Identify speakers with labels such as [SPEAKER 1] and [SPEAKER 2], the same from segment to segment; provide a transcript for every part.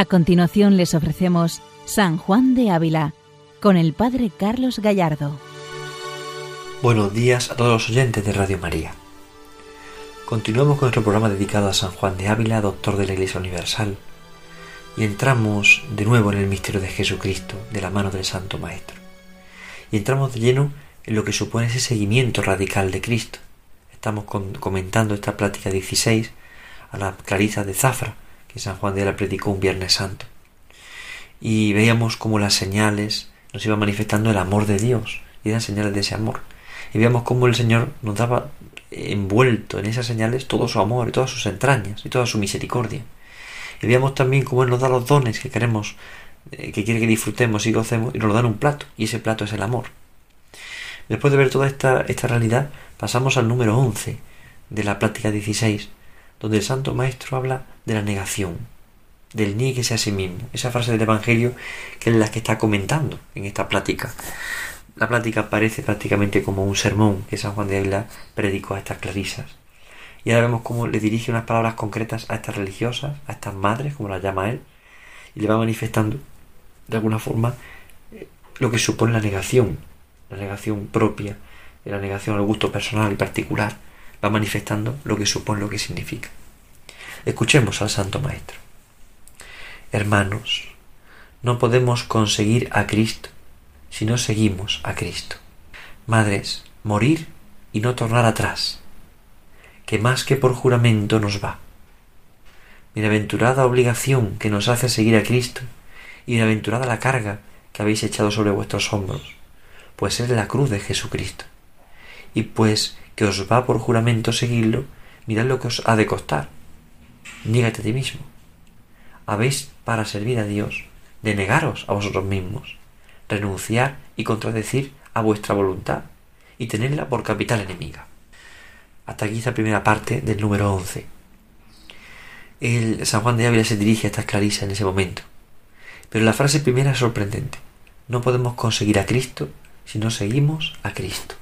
[SPEAKER 1] A continuación les ofrecemos San Juan de Ávila con el Padre Carlos Gallardo.
[SPEAKER 2] Buenos días a todos los oyentes de Radio María. Continuamos con nuestro programa dedicado a San Juan de Ávila, doctor de la Iglesia Universal, y entramos de nuevo en el misterio de Jesucristo, de la mano del Santo Maestro. Y entramos de lleno en lo que supone ese seguimiento radical de Cristo. Estamos comentando esta plática 16 a la Clarisa de Zafra, que San Juan de Ávila predicó un Viernes Santo. Y veíamos cómo las señales nos iban manifestando el amor de Dios, y eran señales de ese amor. Y veíamos cómo el Señor nos daba envuelto en esas señales todo su amor y todas sus entrañas y toda su misericordia. Y veamos también cómo Él nos da los dones que queremos, eh, que quiere que disfrutemos y gocemos, y nos lo dan un plato, y ese plato es el amor. Después de ver toda esta, esta realidad, pasamos al número 11 de la plática 16, donde el Santo Maestro habla de la negación, del nieguese a sí mismo, esa frase del Evangelio que es la que está comentando en esta plática. La plática parece prácticamente como un sermón que San Juan de Ávila predicó a estas clarisas. Y ahora vemos cómo le dirige unas palabras concretas a estas religiosas, a estas madres, como las llama él, y le va manifestando de alguna forma lo que supone la negación, la negación propia, la negación al gusto personal y particular, va manifestando lo que supone, lo que significa. Escuchemos al Santo Maestro. Hermanos, no podemos conseguir a Cristo si no seguimos a Cristo. Madres, morir y no tornar atrás que más que por juramento nos va. Bienaventurada obligación que nos hace seguir a Cristo, y bienaventurada la carga que habéis echado sobre vuestros hombros, pues es la cruz de Jesucristo. Y pues que os va por juramento seguirlo, mirad lo que os ha de costar. Niégate a ti mismo. Habéis para servir a Dios de negaros a vosotros mismos, renunciar y contradecir a vuestra voluntad, y tenerla por capital enemiga. Hasta aquí esta primera parte del número 11. El San Juan de Ávila se dirige a estas clarisas en ese momento. Pero la frase primera es sorprendente. No podemos conseguir a Cristo si no seguimos a Cristo.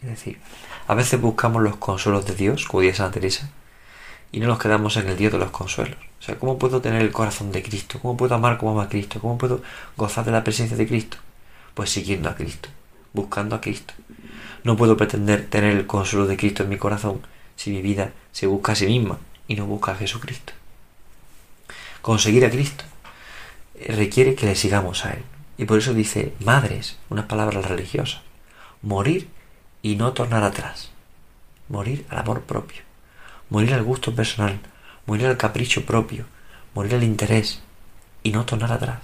[SPEAKER 2] Es decir, a veces buscamos los consuelos de Dios, como dice Santa Teresa, y no nos quedamos en el Dios de los consuelos. O sea, ¿cómo puedo tener el corazón de Cristo? ¿Cómo puedo amar como ama a Cristo? ¿Cómo puedo gozar de la presencia de Cristo? Pues siguiendo a Cristo, buscando a Cristo. No puedo pretender tener el consuelo de Cristo en mi corazón si mi vida se busca a sí misma y no busca a Jesucristo. Conseguir a Cristo requiere que le sigamos a Él. Y por eso dice, madres, unas palabras religiosas, morir y no tornar atrás. Morir al amor propio, morir al gusto personal, morir al capricho propio, morir al interés y no tornar atrás.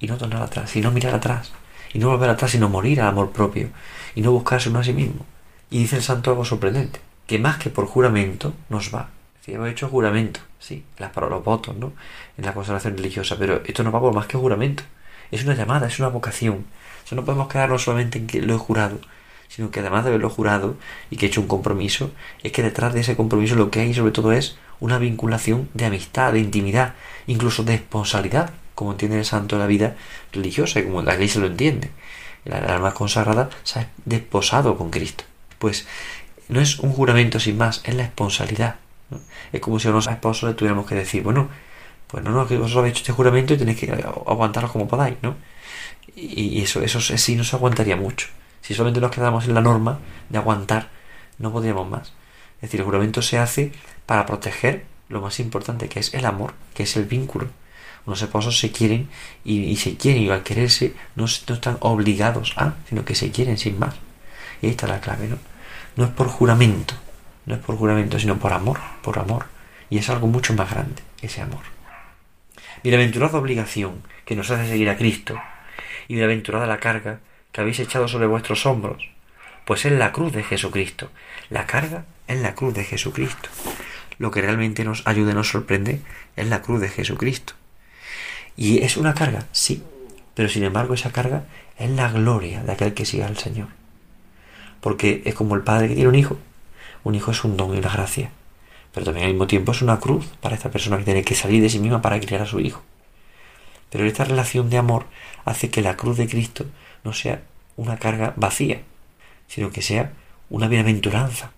[SPEAKER 2] Y no tornar atrás, y no mirar atrás, y no volver atrás, sino morir al amor propio, y no buscarse uno a sí mismo. Y dice el santo algo sorprendente, que más que por juramento nos va. Si hemos hecho juramento, sí, las para los votos, ¿no? En la consagración religiosa, pero esto no va por más que juramento. Es una llamada, es una vocación. No podemos quedarnos solamente en que lo he jurado, sino que además de haberlo jurado y que he hecho un compromiso, es que detrás de ese compromiso lo que hay sobre todo es una vinculación de amistad, de intimidad, incluso de responsabilidad, como entiende el santo la vida religiosa y como la iglesia lo entiende el alma consagrada se ha desposado con Cristo. Pues no es un juramento sin más, es la responsabilidad. Es como si a unos esposos le tuviéramos que decir, bueno, pues no, no, que vosotros habéis hecho este juramento y tenéis que aguantarlo como podáis, ¿no? Y eso, eso sí nos aguantaría mucho. Si solamente nos quedamos en la norma de aguantar, no podríamos más. Es decir, el juramento se hace para proteger lo más importante que es el amor, que es el vínculo unos esposos se quieren y, se quieren y al quererse no, no, están obligados a, sino que se quieren sin más. Y ahí está la clave, ¿no? No es por juramento, no es por juramento, sino por amor, por amor. Y es algo mucho más grande, ese amor. Bienaventurada obligación que nos hace seguir a Cristo, y bienaventurada la carga que habéis echado sobre vuestros hombros, pues es la cruz de Jesucristo. La carga es la cruz de Jesucristo. Lo que realmente nos ayuda y nos sorprende es la cruz de Jesucristo. Y es una carga, sí, pero sin embargo esa carga es la gloria de aquel que siga al Señor. Porque es como el padre que tiene un hijo. Un hijo es un don y una gracia. Pero también al mismo tiempo es una cruz para esta persona que tiene que salir de sí misma para criar a su hijo. Pero esta relación de amor hace que la cruz de Cristo no sea una carga vacía, sino que sea una bienaventuranza.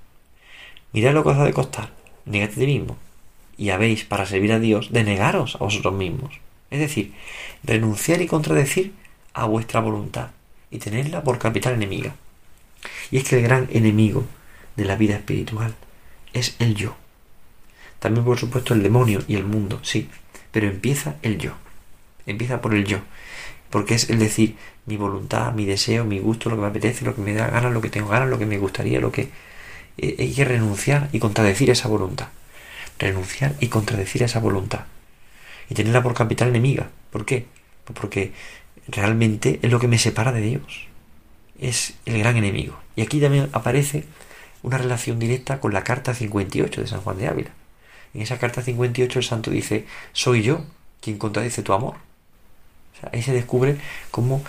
[SPEAKER 2] Mira lo que os ha de costar, negate de mismo y habéis para servir a Dios de negaros a vosotros mismos. Es decir, renunciar y contradecir a vuestra voluntad y tenerla por capital enemiga. Y es que el gran enemigo de la vida espiritual es el yo. También, por supuesto, el demonio y el mundo, sí, pero empieza el yo. Empieza por el yo. Porque es el decir mi voluntad, mi deseo, mi gusto, lo que me apetece, lo que me da ganas, lo que tengo ganas, lo que me gustaría, lo que... Eh, hay que renunciar y contradecir esa voluntad. Renunciar y contradecir esa voluntad. Y tenerla por capital enemiga. ¿Por qué? Pues porque realmente es lo que me separa de Dios. Es el gran enemigo. Y aquí también aparece una relación directa con la carta 58 de San Juan de Ávila. En esa carta 58 el santo dice, soy yo quien contradice tu amor. Ahí se descubre cómo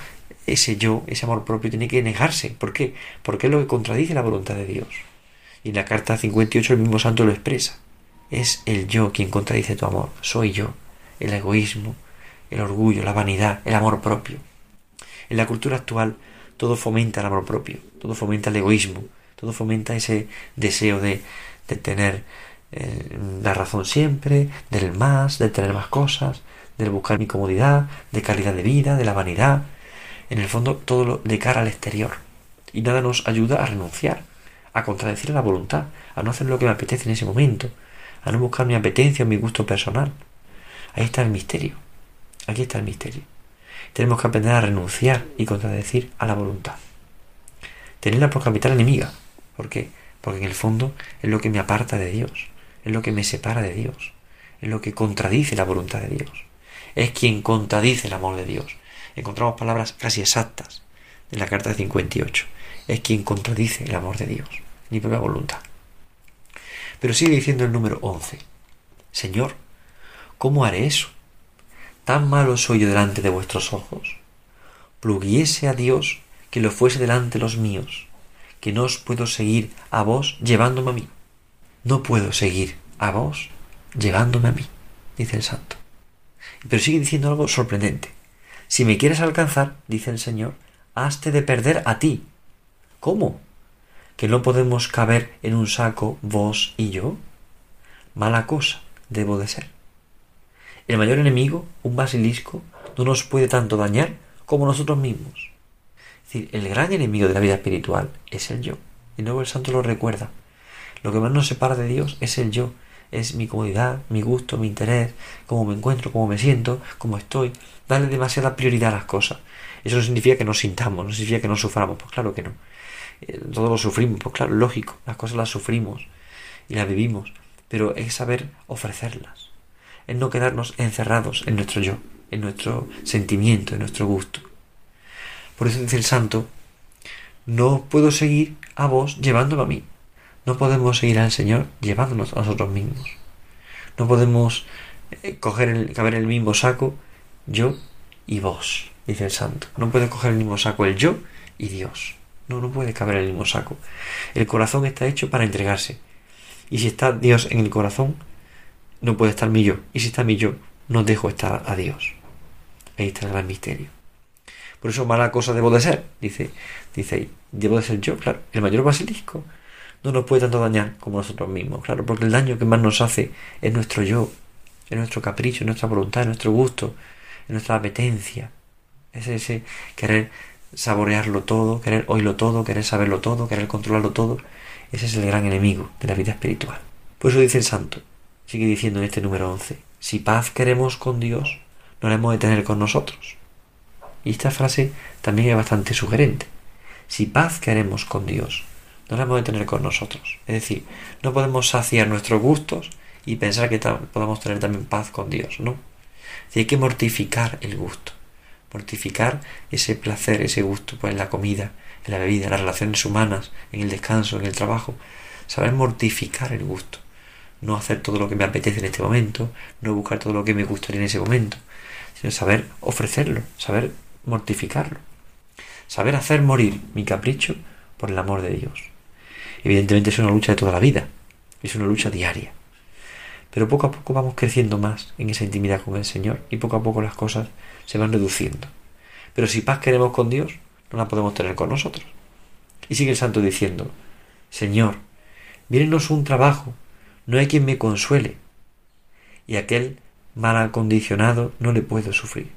[SPEAKER 2] ese yo, ese amor propio tiene que negarse. ¿Por qué? Porque es lo que contradice la voluntad de Dios. Y en la carta 58 el mismo santo lo expresa. Es el yo quien contradice tu amor. Soy yo. El egoísmo, el orgullo, la vanidad, el amor propio. En la cultura actual todo fomenta el amor propio, todo fomenta el egoísmo, todo fomenta ese deseo de, de tener eh, la razón siempre, del más, de tener más cosas, de buscar mi comodidad, de calidad de vida, de la vanidad. En el fondo, todo lo de cara al exterior. Y nada nos ayuda a renunciar, a contradecir la voluntad, a no hacer lo que me apetece en ese momento, a no buscar mi apetencia o mi gusto personal. Ahí está el misterio. Aquí está el misterio. Tenemos que aprender a renunciar y contradecir a la voluntad. Tenerla por capital enemiga. ¿Por qué? Porque en el fondo es lo que me aparta de Dios es lo que me separa de Dios, es lo que contradice la voluntad de Dios, es quien contradice el amor de Dios. Encontramos palabras casi exactas en la carta 58. Es quien contradice el amor de Dios, mi propia voluntad. Pero sigue diciendo el número 11. Señor, ¿cómo haré eso? ¿Tan malo soy yo delante de vuestros ojos? Pluguiese a Dios que lo fuese delante de los míos, que no os puedo seguir a vos llevándome a mí no puedo seguir a vos llevándome a mí, dice el santo. Pero sigue diciendo algo sorprendente. Si me quieres alcanzar, dice el Señor, haste de perder a ti. ¿Cómo? ¿Que no podemos caber en un saco vos y yo? Mala cosa debo de ser. El mayor enemigo, un basilisco, no nos puede tanto dañar como nosotros mismos. Es decir, el gran enemigo de la vida espiritual es el yo. Y luego el santo lo recuerda. Lo que más nos separa de Dios es el yo, es mi comodidad, mi gusto, mi interés, cómo me encuentro, cómo me siento, cómo estoy. Darle demasiada prioridad a las cosas. Eso no significa que no sintamos, no significa que no suframos, pues claro que no. Eh, todos lo sufrimos, pues claro, lógico, las cosas las sufrimos y las vivimos, pero es saber ofrecerlas, es no quedarnos encerrados en nuestro yo, en nuestro sentimiento, en nuestro gusto. Por eso dice el santo, no puedo seguir a vos llevándolo a mí. No podemos seguir al Señor llevándonos a nosotros mismos. No podemos eh, coger el, caber el mismo saco yo y vos, dice el santo. No puede coger el mismo saco el yo y Dios. No, no puede caber el mismo saco. El corazón está hecho para entregarse. Y si está Dios en el corazón, no puede estar mi yo. Y si está mi yo, no dejo estar a Dios. Ahí está el gran misterio. Por eso mala cosa debo de ser, dice, dice. Debo de ser yo, claro, el mayor basilisco no nos puede tanto dañar como nosotros mismos, claro, porque el daño que más nos hace es nuestro yo, es nuestro capricho, es nuestra voluntad, es nuestro gusto, es nuestra apetencia, es ese querer saborearlo todo, querer oírlo todo, querer saberlo todo, querer controlarlo todo. Ese es el gran enemigo de la vida espiritual. Por eso dice el santo, sigue diciendo en este número 11, si paz queremos con Dios, no la hemos de tener con nosotros. Y esta frase también es bastante sugerente. Si paz queremos con Dios, no la hemos de tener con nosotros. Es decir, no podemos saciar nuestros gustos y pensar que podamos tener también paz con Dios, ¿no? hay que mortificar el gusto, mortificar ese placer, ese gusto, pues en la comida, en la bebida, en las relaciones humanas, en el descanso, en el trabajo, saber mortificar el gusto, no hacer todo lo que me apetece en este momento, no buscar todo lo que me gustaría en ese momento, sino saber ofrecerlo, saber mortificarlo, saber hacer morir mi capricho por el amor de Dios. Evidentemente es una lucha de toda la vida, es una lucha diaria. Pero poco a poco vamos creciendo más en esa intimidad con el Señor y poco a poco las cosas se van reduciendo. Pero si paz queremos con Dios, no la podemos tener con nosotros. Y sigue el santo diciendo, Señor, mírenos un trabajo, no hay quien me consuele. y aquel mal acondicionado no le puedo sufrir.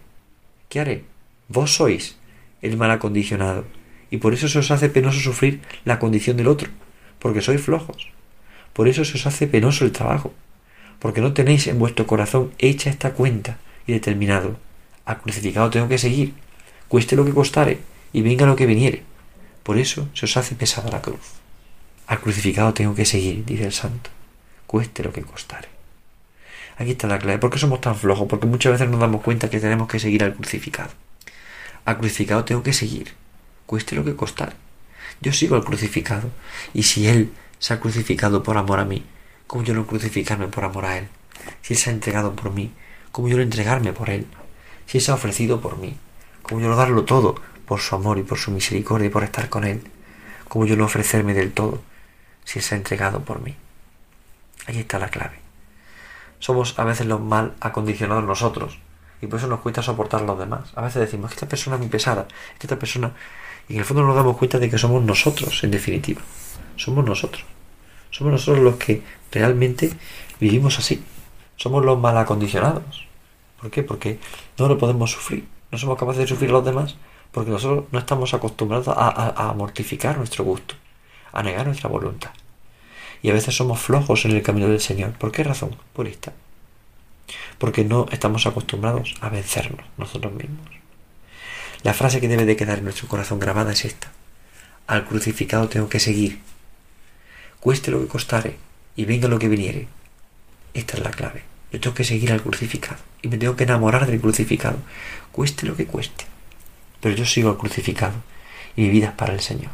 [SPEAKER 2] ¿Qué haré? Vos sois el mal acondicionado, y por eso se os hace penoso sufrir la condición del otro, porque sois flojos. Por eso se os hace penoso el trabajo, porque no tenéis en vuestro corazón hecha esta cuenta y determinado. Al crucificado tengo que seguir, cueste lo que costare, y venga lo que viniere. Por eso se os hace pesada la cruz. Al crucificado tengo que seguir, dice el santo, cueste lo que costare. Aquí está la clave. ¿Por qué somos tan flojos? Porque muchas veces nos damos cuenta que tenemos que seguir al crucificado. Al crucificado tengo que seguir, cueste lo que costare. Yo sigo al crucificado, y si Él se ha crucificado por amor a mí, ¿cómo yo no crucificarme por amor a Él? Si Él se ha entregado por mí, ¿cómo yo no entregarme por Él? Si Él se ha ofrecido por mí, ¿cómo yo no darlo todo por su amor y por su misericordia y por estar con Él? ¿Cómo yo no ofrecerme del todo si Él se ha entregado por mí? Ahí está la clave somos a veces los mal acondicionados nosotros y por eso nos cuesta soportar a los demás. A veces decimos esta persona es muy pesada, esta persona... Y en el fondo nos damos cuenta de que somos nosotros, en definitiva. Somos nosotros. Somos nosotros los que realmente vivimos así. Somos los mal acondicionados. ¿Por qué? Porque no lo podemos sufrir. No somos capaces de sufrir a los demás porque nosotros no estamos acostumbrados a mortificar nuestro gusto, a negar nuestra voluntad y a veces somos flojos en el camino del Señor. ¿Por qué razón? Por esta. Porque no estamos acostumbrados a vencernos nosotros mismos. La frase que debe de quedar en nuestro corazón grabada es esta. Al crucificado tengo que seguir. Cueste lo que costare y venga lo que viniere. Esta es la clave. Yo tengo que seguir al crucificado y me tengo que enamorar del crucificado. Cueste lo que cueste. Pero yo sigo al crucificado y mi vida es para el Señor.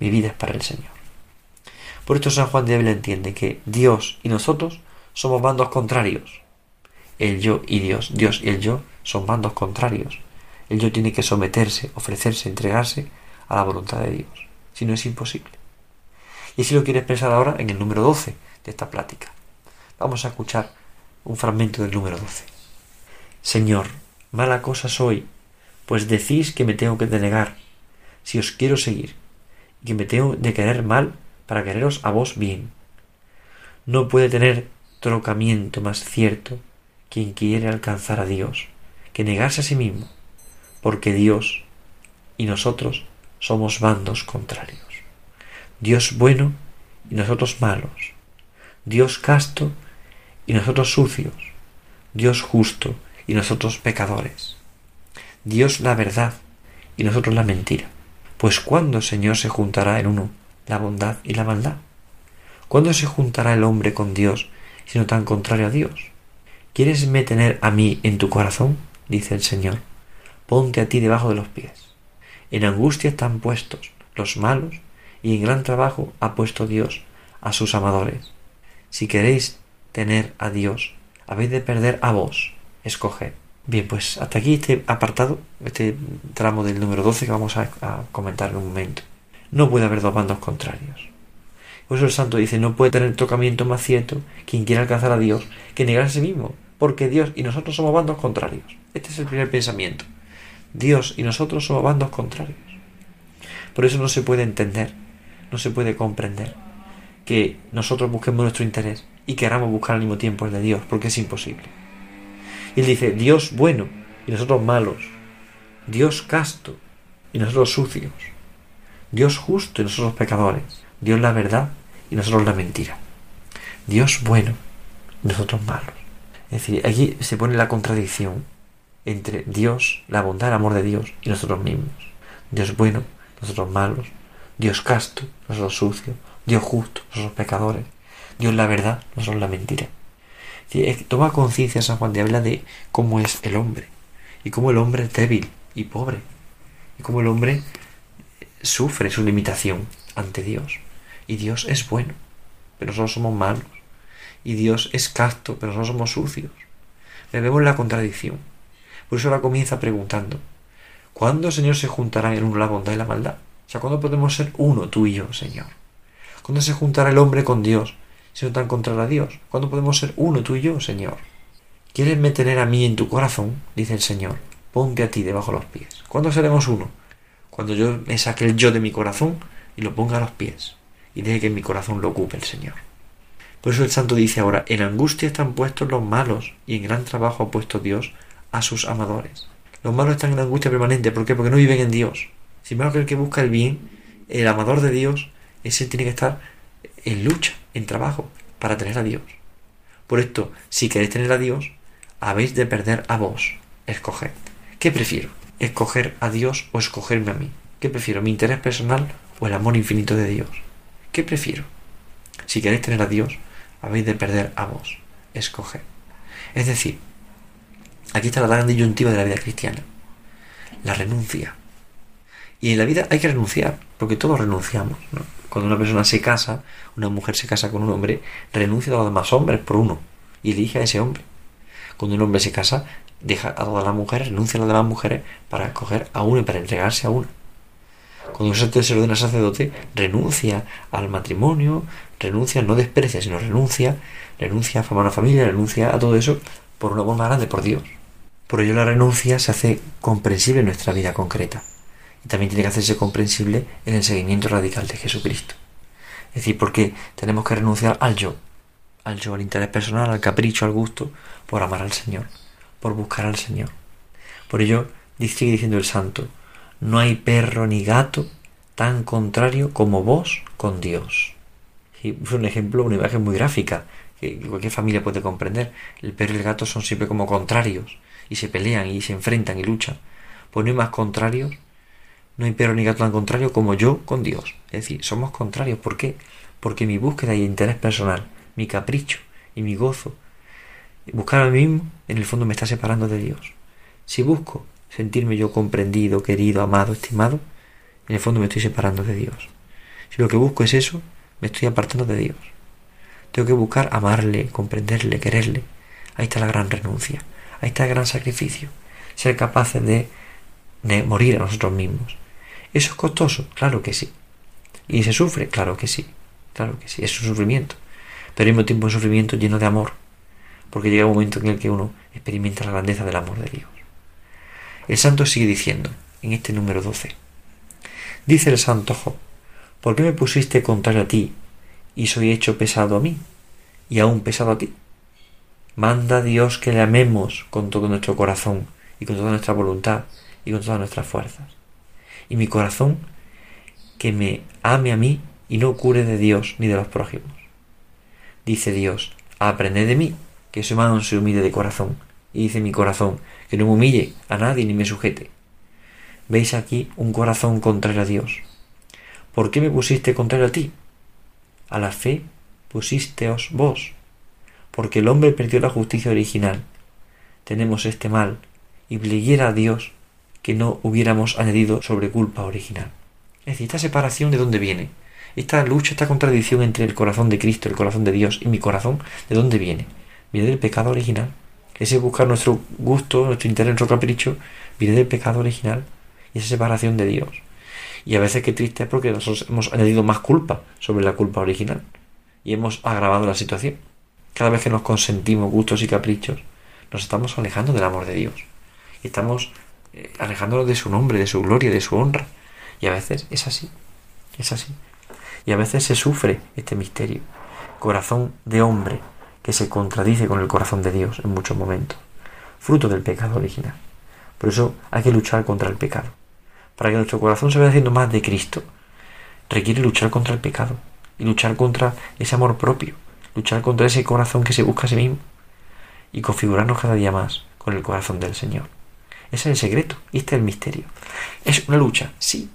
[SPEAKER 2] Mi vida es para el Señor. Por esto San Juan de Ávila entiende que Dios y nosotros somos bandos contrarios. El yo y Dios, Dios y el yo son bandos contrarios. El yo tiene que someterse, ofrecerse, entregarse a la voluntad de Dios. Si no es imposible. Y así lo quiere expresar ahora en el número 12 de esta plática. Vamos a escuchar un fragmento del número 12. Señor, mala cosa soy, pues decís que me tengo que denegar, si os quiero seguir, y que me tengo de querer mal para quereros a vos bien. No puede tener trocamiento más cierto quien quiere alcanzar a Dios que negarse a sí mismo, porque Dios y nosotros somos bandos contrarios. Dios bueno y nosotros malos. Dios casto y nosotros sucios. Dios justo y nosotros pecadores. Dios la verdad y nosotros la mentira. Pues ¿cuándo, Señor, se juntará en uno la bondad y la maldad. ¿Cuándo se juntará el hombre con Dios, sino tan contrario a Dios? ¿Quieres me tener a mí en tu corazón? dice el Señor. Ponte a ti debajo de los pies. En angustia están puestos los malos, y en gran trabajo ha puesto Dios a sus amadores. Si queréis tener a Dios, habéis de perder a vos. Escoged. Bien, pues hasta aquí este apartado, este tramo del número 12 que vamos a, comentar en un momento. No puede haber dos bandos contrarios. Por eso el santo dice, no puede tener tocamiento más cierto quien quiera alcanzar a Dios que negarse a sí mismo, porque Dios y nosotros somos bandos contrarios. Este es el primer pensamiento. Dios y nosotros somos bandos contrarios. Por eso no se puede entender, no se puede comprender que nosotros busquemos nuestro interés y queramos buscar al mismo tiempo el de Dios, porque es imposible. Y él dice, Dios bueno y nosotros malos, Dios casto y nosotros sucios, Dios justo y nosotros pecadores. Dios la verdad y nosotros la mentira. Dios bueno y nosotros malos. Es decir, aquí se pone la contradicción entre Dios, la bondad, el amor de Dios y nosotros mismos. Dios bueno, nosotros malos. Dios casto, nosotros sucios. Dios justo, nosotros pecadores. Dios la verdad, nosotros la mentira. toma conciencia San Juan de habla de cómo es el hombre y cómo el hombre es débil y pobre y cómo el hombre sufre su limitación ante Dios. Y Dios es bueno, pero nosotros somos malos. Y Dios es casto, pero nosotros somos sucios. Vemos la contradicción. Por eso ahora comienza preguntando, ¿cuándo, Señor, se juntarán en uno la bondad y la maldad? O sea, ¿cuándo podemos ser uno, tú y yo, Señor? ¿Cuándo se juntará el hombre con Dios, si no tan contrario a Dios? ¿Cuándo podemos ser uno, tú y yo, Señor? ¿Quieres tener a mí en tu corazón? Dice el Señor. Ponte a ti debajo de los pies. ¿Cuándo seremos uno? cuando yo me saque el yo de mi corazón y lo ponga a los pies y deje que mi corazón lo ocupe el Señor. Por eso el santo dice ahora, en angustia están puestos los malos y en gran trabajo ha puesto Dios a sus amadores. Los malos están en angustia permanente, ¿por qué? Porque no viven en Dios. Sin embargo, el que busca el bien, el amador de Dios, ese tiene que estar en lucha, en trabajo, para tener a Dios. Por esto, si queréis tener a Dios, habéis de perder a vos. Escoged. ¿Qué prefiero? ¿Escoger a Dios o escogerme a mí? ¿Qué prefiero? ¿Mi interés personal o el amor infinito de Dios? ¿Qué prefiero? Si queréis tener a Dios, habéis de perder a vos. Escoger. Es decir, aquí está la gran disyuntiva de la vida cristiana. La renuncia. Y en la vida hay que renunciar, porque todos renunciamos. Cuando una persona se casa, una mujer se casa con un hombre, renuncia a los demás hombres por uno y elige a ese hombre. Cuando un hombre se casa, deja a todas las mujeres, renuncia a las demás mujeres para escoger a uno y para entregarse a uno. Cuando un sacerdote se ordena sacerdote, renuncia al matrimonio, renuncia, no desprecia, sino renuncia, renuncia a formar una familia, renuncia a todo eso por un amor más grande, por Dios. Por ello la renuncia se hace comprensible en nuestra vida concreta. Y también tiene que hacerse comprensible en el seguimiento radical de Jesucristo. Es decir, porque tenemos que renunciar al yo, al yo, al interés personal, al capricho, al gusto, por amar al Señor, por buscar al Señor. Por ello, sigue diciendo el santo, no hay perro ni gato tan contrario como vos con Dios. Y es un ejemplo, una imagen muy gráfica, que cualquier familia puede comprender. El perro y el gato son siempre como contrarios, y se pelean y se enfrentan y luchan. Pues no hay más contrarios, no hay perro ni gato tan contrario como yo con Dios. Es decir, somos contrarios. ¿Por qué? Porque mi búsqueda y interés personal, mi capricho y mi gozo, buscar a mí mismo, en el fondo me está separando de Dios. Si busco sentirme yo comprendido, querido, amado, estimado, en el fondo me estoy separando de Dios. Si lo que busco es eso, me estoy apartando de Dios. Tengo que buscar amarle, comprenderle, quererle. Ahí está la gran renuncia, ahí está el gran sacrificio. Ser capaces de, de morir a nosotros mismos. ¿Eso es costoso? Claro que sí. ¿Y se sufre? Claro que sí. Claro que sí. Es un sufrimiento. Pero al mismo tiempo un sufrimiento lleno de amor. Porque llega un momento en el que uno experimenta la grandeza del amor de Dios. El santo sigue diciendo, en este número 12, dice el santo Job, ¿por qué me pusiste contrario a ti y soy hecho pesado a mí y aún pesado a ti? Manda Dios que le amemos con todo nuestro corazón y con toda nuestra voluntad y con todas nuestras fuerzas. Y mi corazón que me ame a mí y no cure de Dios ni de los prójimos. Dice Dios, aprended de mí, que soy manso y humilde de corazón. Y dice mi corazón, que no me humille a nadie ni me sujete. Veis aquí un corazón contrario a Dios. ¿Por qué me pusiste contrario a ti? A la fe pusísteos vos, porque el hombre perdió la justicia original. Tenemos este mal, y pleguiera a Dios que no hubiéramos añadido sobre culpa original. Es decir, esta separación de dónde viene. Esta lucha, esta contradicción entre el corazón de Cristo, el corazón de Dios y mi corazón, ¿de dónde viene? Viene del pecado original ese buscar nuestro gusto, nuestro interés, nuestro capricho, viene del pecado original y esa separación de Dios. Y a veces qué triste es porque nosotros hemos añadido más culpa sobre la culpa original y hemos agravado la situación. Cada vez que nos consentimos gustos y caprichos, nos estamos alejando del amor de Dios. Y estamos eh, alejándonos de su nombre, de su gloria, de su honra. Y a veces es así, es así. Y a veces se sufre este misterio. Corazón de hombre que se contradice con el corazón de Dios en muchos momentos, fruto del pecado original. Por eso hay que luchar contra el pecado. Para que nuestro corazón se vaya haciendo más de Cristo, requiere luchar contra el pecado y luchar contra ese amor propio, luchar contra ese corazón que se busca a sí mismo y configurarnos cada día más con el corazón del Señor. Ese es el secreto y este es el misterio. Es una lucha, sí,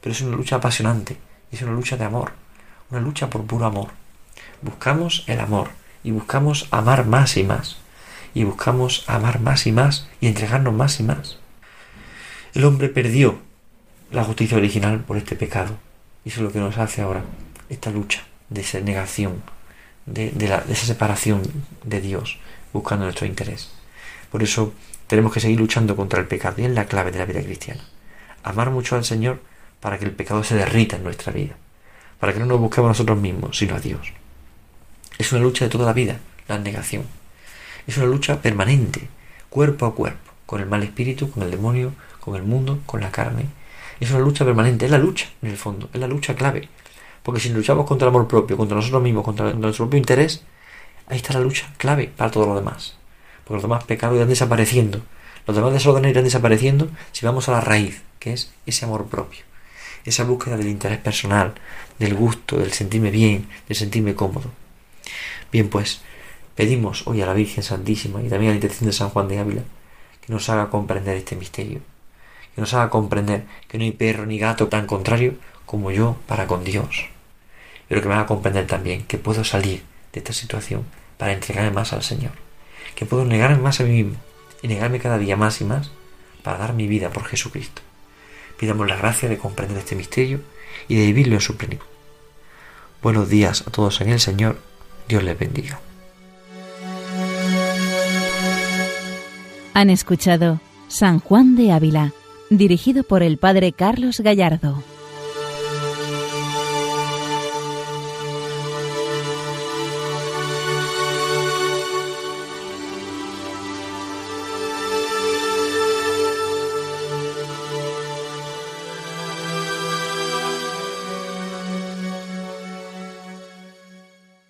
[SPEAKER 2] pero es una lucha apasionante, es una lucha de amor, una lucha por puro amor. Buscamos el amor, y buscamos amar más y más, y buscamos amar más y más y entregarnos más y más. El hombre perdió la justicia original por este pecado, y eso es lo que nos hace ahora, esta lucha de esa negación, de, de esa separación de Dios, buscando nuestro interés. Por eso tenemos que seguir luchando contra el pecado, y es la clave de la vida cristiana. Amar mucho al Señor para que el pecado se derrita en nuestra vida, para que no nos busquemos nosotros mismos, sino a Dios. Es una lucha de toda la vida, la negación. Es una lucha permanente, cuerpo a cuerpo, con el mal espíritu, con el demonio, con el mundo, con la carne. Es una lucha permanente, es la lucha, en el fondo, es la lucha clave Porque si luchamos contra el amor propio, contra nosotros mismos, contra nuestro propio interés, ahí está la lucha clave para todo lo demás. Porque los demás pecados irán desapareciendo. Los demás desórdenes irán desapareciendo si vamos a la raíz, que es ese amor propio. Esa búsqueda del interés personal, del gusto, del sentirme bien, del sentirme cómodo. Bien, pues, pedimos hoy a la Virgen Santísima y también a la intención de San Juan de Ávila que nos haga comprender este misterio, que nos haga comprender que no hay perro ni gato tan contrario como yo para con Dios, pero que me haga comprender también que puedo salir de esta situación para entregarme más al Señor, que puedo negarme más a mí mismo y negarme cada día más y más para dar mi vida por Jesucristo. Pidamos la gracia de comprender este misterio y de vivirlo en su plenitud. Buenos días a todos en el Señor, Dios les bendiga.
[SPEAKER 1] Han escuchado San Juan de Ávila, dirigido por el Padre Carlos Gallardo.